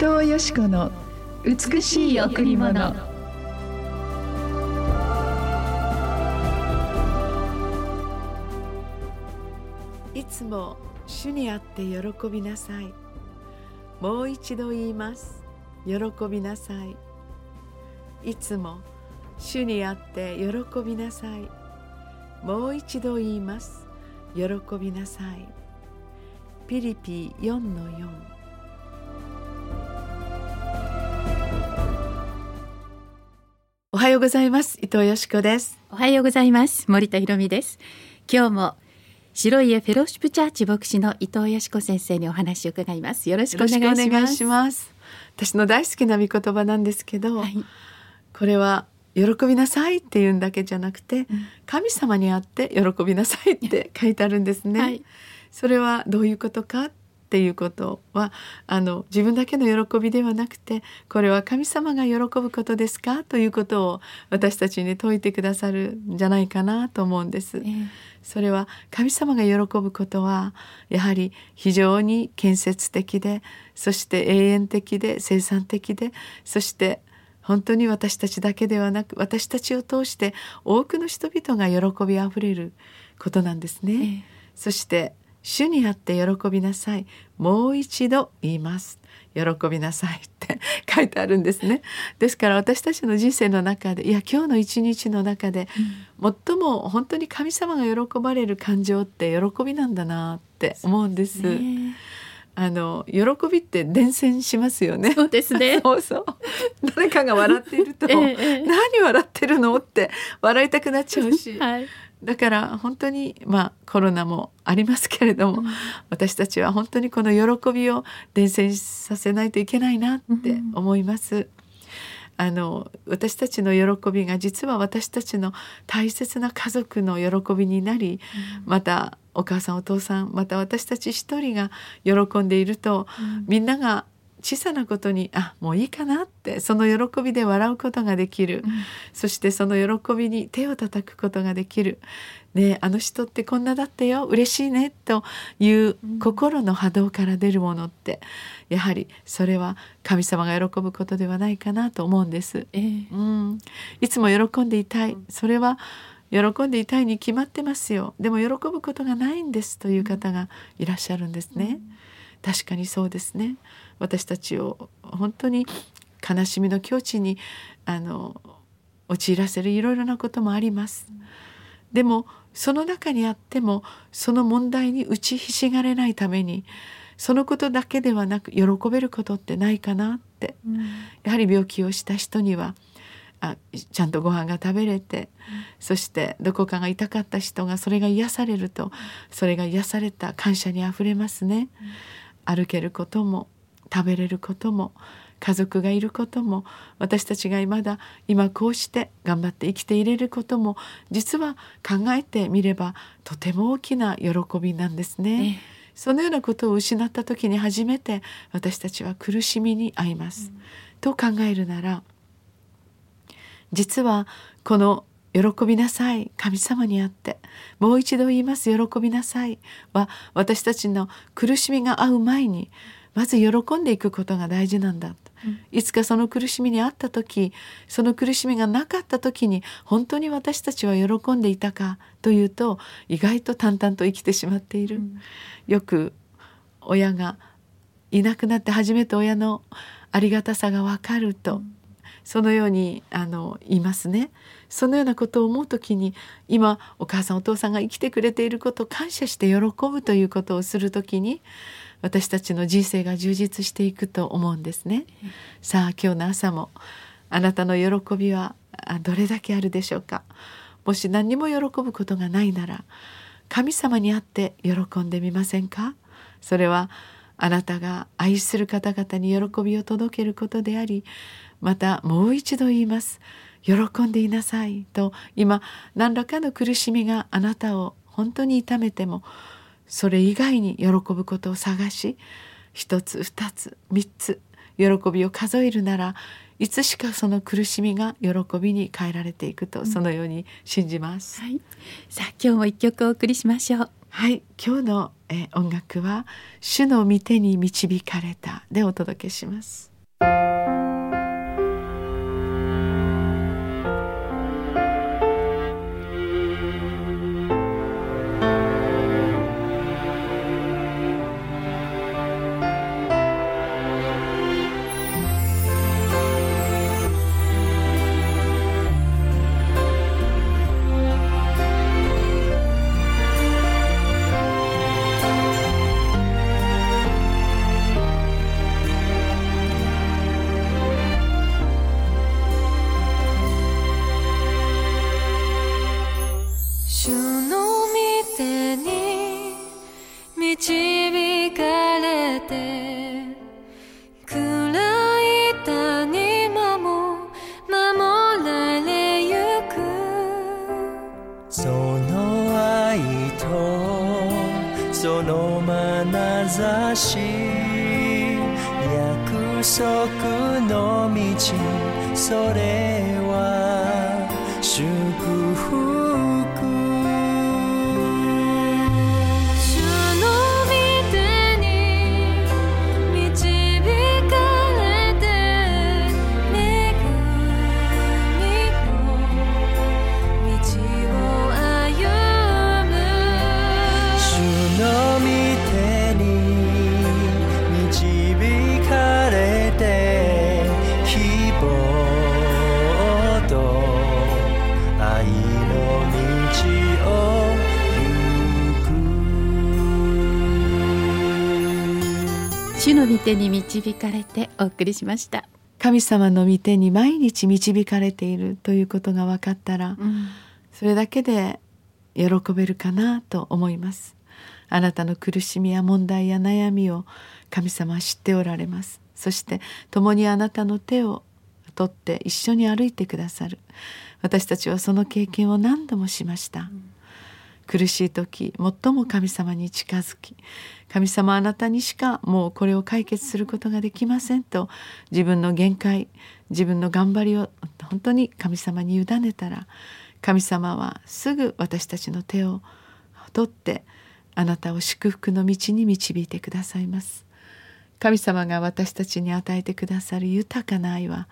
伊藤よし子の美しい贈り物。いつも主にあって喜びなさい。もう一度言います。喜びなさい。いつも主にあって喜びなさい。もう一度言います。喜びなさい。ピリピ4の4はようございます。伊藤よしこです。おはようございます。森田博美です。今日も白家フェローシップチャーチ牧師の伊藤よしこ先生にお話を伺います。よろしくお願いします。ます。私の大好きな御言葉なんですけど、はい、これは喜びなさいっていうんだけじゃなくて、うん。神様にあって喜びなさいって書いてあるんですね、はい。それはどういうことかっていうことはあの自分だけの喜びではなくてこれは神様が喜ぶことですか？ということを私たちに説いてくださるんじゃないかなと思うんです。ええそれは神様が喜ぶことはやはり非常に建設的でそして永遠的で生産的でそして本当に私たちだけではなく私たちを通して多くの人々が喜びあふれることなんですね。えそして主にあって喜びなさい。もう一度言います。喜びなさいって 書いてあるんですね。ですから私たちの人生の中でいや今日の一日の中で最も本当に神様が喜ばれる感情って喜びなんだなって思うんです。あの喜びって伝染しますよね。そうですね。そうそう。誰かが笑っていると、ええええ。何笑ってるのって笑いたくなっちゃうし、はいだから本当にまあコロナもありますけれども、うん。私たちは本当にこの喜びを伝染させないといけないなって思います。あの私たちの喜びが実は私たちの大切な家族の喜びになり、またお母さんお父さんまた私たち一人が喜んでいると、うん。みんなが小さなことにあもういいかなってその喜びで笑うことができる、うん。そしてその喜びに手を叩くことができる。ねえあの人ってこんなだったよ。嬉しいねといううん。心の波動から出るものってやはりそれは神様が喜ぶことではないかなと思うんです。ええ。うん、いつも喜んでいたい。それは喜んでいたいに決まってますよ。でも喜ぶことがないんですという方がいらっしゃるんですね。確かにそうですね。私たちを本当に悲しみの境地にあの陥らせるいろいろなこともあります。でもその中にあってもその問題に打ちひしがれないためにそのことだけではなく喜べることってないかなって。うん。やはり病気をした人にはあちゃんとご飯が食べれて、そしてどこかが痛かった人がそれが癒されるとそれが癒された感謝にあふれますね。歩けることも食べれることも家族がいることも私たちがまだ今こうして頑張って生きていれることも実は考えてみればとても大きな喜びなんですね。ええそのようなことを失った時に初めて私たちは苦しみに遭います。と考えるなら実はこの「喜びなさい。神様にあって。もう一度言います。喜びなさい」は私たちの苦しみが合う前にまず喜んでいくことが大事なんだ。とうん。いつかその苦しみにあった時その苦しみがなかった時に本当に私たちは喜んでいたかというと意外と淡々と生きてしまっている。うん。よく親がいなくなって初めて親のありがたさがわかると、そのようにあの言いますね。そのようなことを思う時に今お母さんお父さんが生きてくれていることを感謝して喜ぶということをする時に私たちの人生が充実していくと思うんですね。さあ今日の朝もあなたの喜びはどれだけあるでしょうか。もし何にも喜ぶことがないなら神様に会って喜んでみませんか？それはあなたが愛する方々に喜びを届けることでありまたもう一度言います喜んでいなさいと今何らかの苦しみがあなたを本当に痛めてもそれ以外に喜ぶことを探し一つ二つ三つ喜びを数えるならいつしかその苦しみが喜びに変えられていくとそのように信じます。はい。さあ今日も一曲お送りしましょう。はい今日の、え、音楽は主の御手に導かれたでお届けします。ざし約束の道それは祝福主の御手に導かれてお送りしました。神様の御手に毎日導かれているということが分かったら、うん、それだけで喜べるかなと思います。あなたの苦しみや問題や悩みを神様は知っておられます。そして共にあなたの手を取って一緒に歩いてくださる。私たちはその経験を何度もしました、うん苦しい時最も神様に近づき神様あなたにしかもうこれを解決することができませんと自分の限界自分の頑張りを本当に神様に委ねたら神様はすぐ私たちの手を取ってあなたを祝福の道に導いてくださいます。神様が私たちに与えてくださる豊かな愛は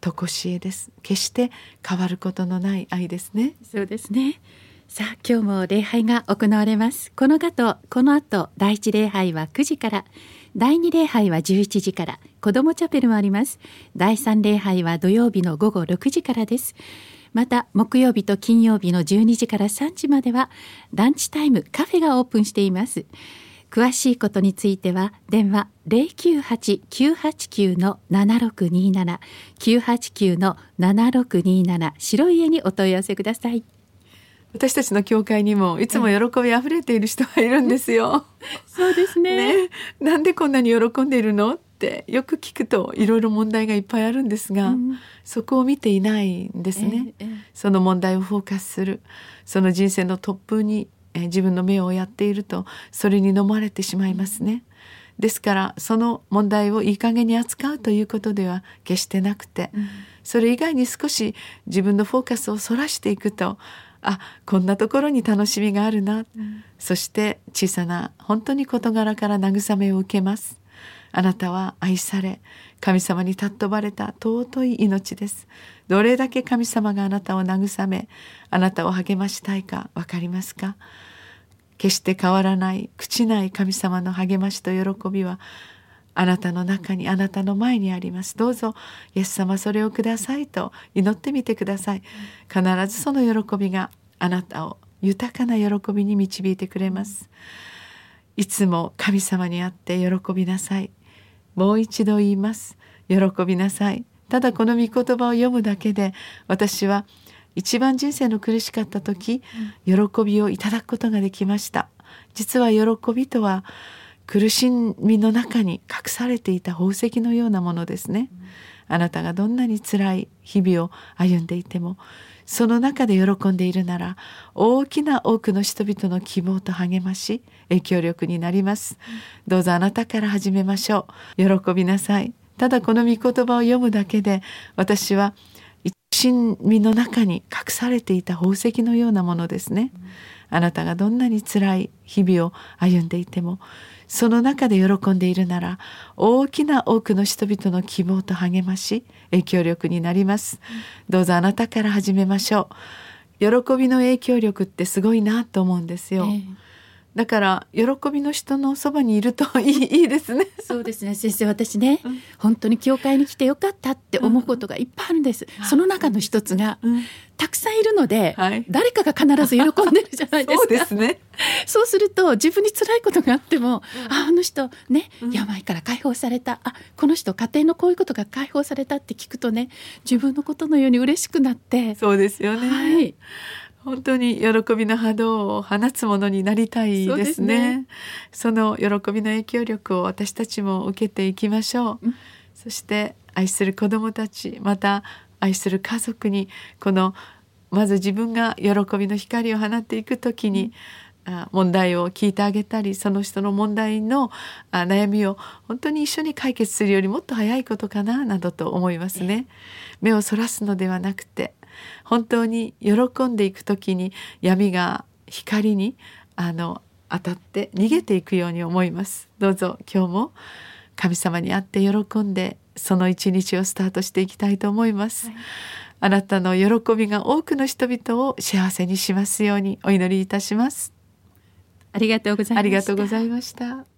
常しえです。決して変わることのない愛ですね。そうですね。さあ今日も礼拝が行われます。この後この後第一礼拝は9時から。第二礼拝は11時から。子どもチャペルもあります。第三礼拝は土曜日の午後6時からです。また木曜日と金曜日の12時から3時まではランチタイムカフェがオープンしています。詳しいことについては電話098-989の7627 989の7627白い家にお問い合わせください。私たちの教会にもいつも喜びあふれている人がいるんですよ。そうですね。ね。なんでこんなに喜んでいるの？ってよく聞くといろいろ問題がいっぱいあるんですが、うん、そこを見ていないんですね、ええ、その問題をフォーカスする。その人生の突風に、え自分の目をやっているとそれに飲まれてしまいますね。ですからその問題をいい加減に扱うということでは決してなくて、うん、それ以外に少し自分のフォーカスをそらしていくとあこんなところに楽しみがあるな、うん、そして小さな本当に事柄から慰めを受けます。あなたは愛され神様に尊ばれた尊い命です。どれだけ神様があなたを慰めあなたを励ましたいか分かりますか？決して変わらない朽ちない神様の励ましと喜びはあなたの中にあなたの前にあります。どうぞイエス様それをくださいと祈ってみてください。必ずその喜びがあなたを豊かな喜びに導いてくれます。いつも神様に会って喜びなさい。もう一度言います。喜びなさい。ただこの御言葉を読むだけで私は一番人生の苦しかった時喜びをいただくことができました。実は喜びとは苦しみの中に隠されていた宝石のようなものですね。あなたがどんなに辛い日々を歩んでいてもその中で喜んでいるなら大きな多くの人々の希望と励まし影響力になります。どうぞあなたから始めましょう。喜びなさい。ただこの御言葉を読むだけで私は親身の中に隠されていた宝石のようなものですね。あなたがどんなに辛い日々を歩んでいてもその中で喜んでいるなら大きな多くの人々の希望と励まし影響力になります。どうぞあなたから始めましょう。喜びの影響力ってすごいなと思うんですよ、ええだから喜びの人のそばにいるといいいいですね。そうですね。先生私ね、うん。本当に教会に来てよかったって思うことがいっぱいあるんです、その中の一つが、うん。たくさんいるので、はい。誰かが必ず喜んでるじゃないですか。そうですね。そうすると自分に辛いことがあっても、ああの人ね、うん。病から解放された。あこの人家庭のこういうことが解放されたって聞くとね自分のことのように嬉しくなって、そうですよね、はい本当に喜びの波動を放つものになりたいでですすねね。その喜びの影響力を私たちも受けていきましょう。うんそして愛する子どもたちまた愛する家族にこのまず自分が喜びの光を放っていくときに、あ問題を聞いてあげたりその人の問題のあ悩みを本当に一緒に解決するよりもっと早いことかななどと思いますね。目をそらすのではなくて本当に喜んでいく時に闇が光にあの当たって逃げていくように思います。どうぞ今日も神様に会って喜んでその一日をスタートしていきたいと思います、はい。あなたの喜びが多くの人々を幸せにしますようにお祈りいたします。ありがとうございました。ありがとうございました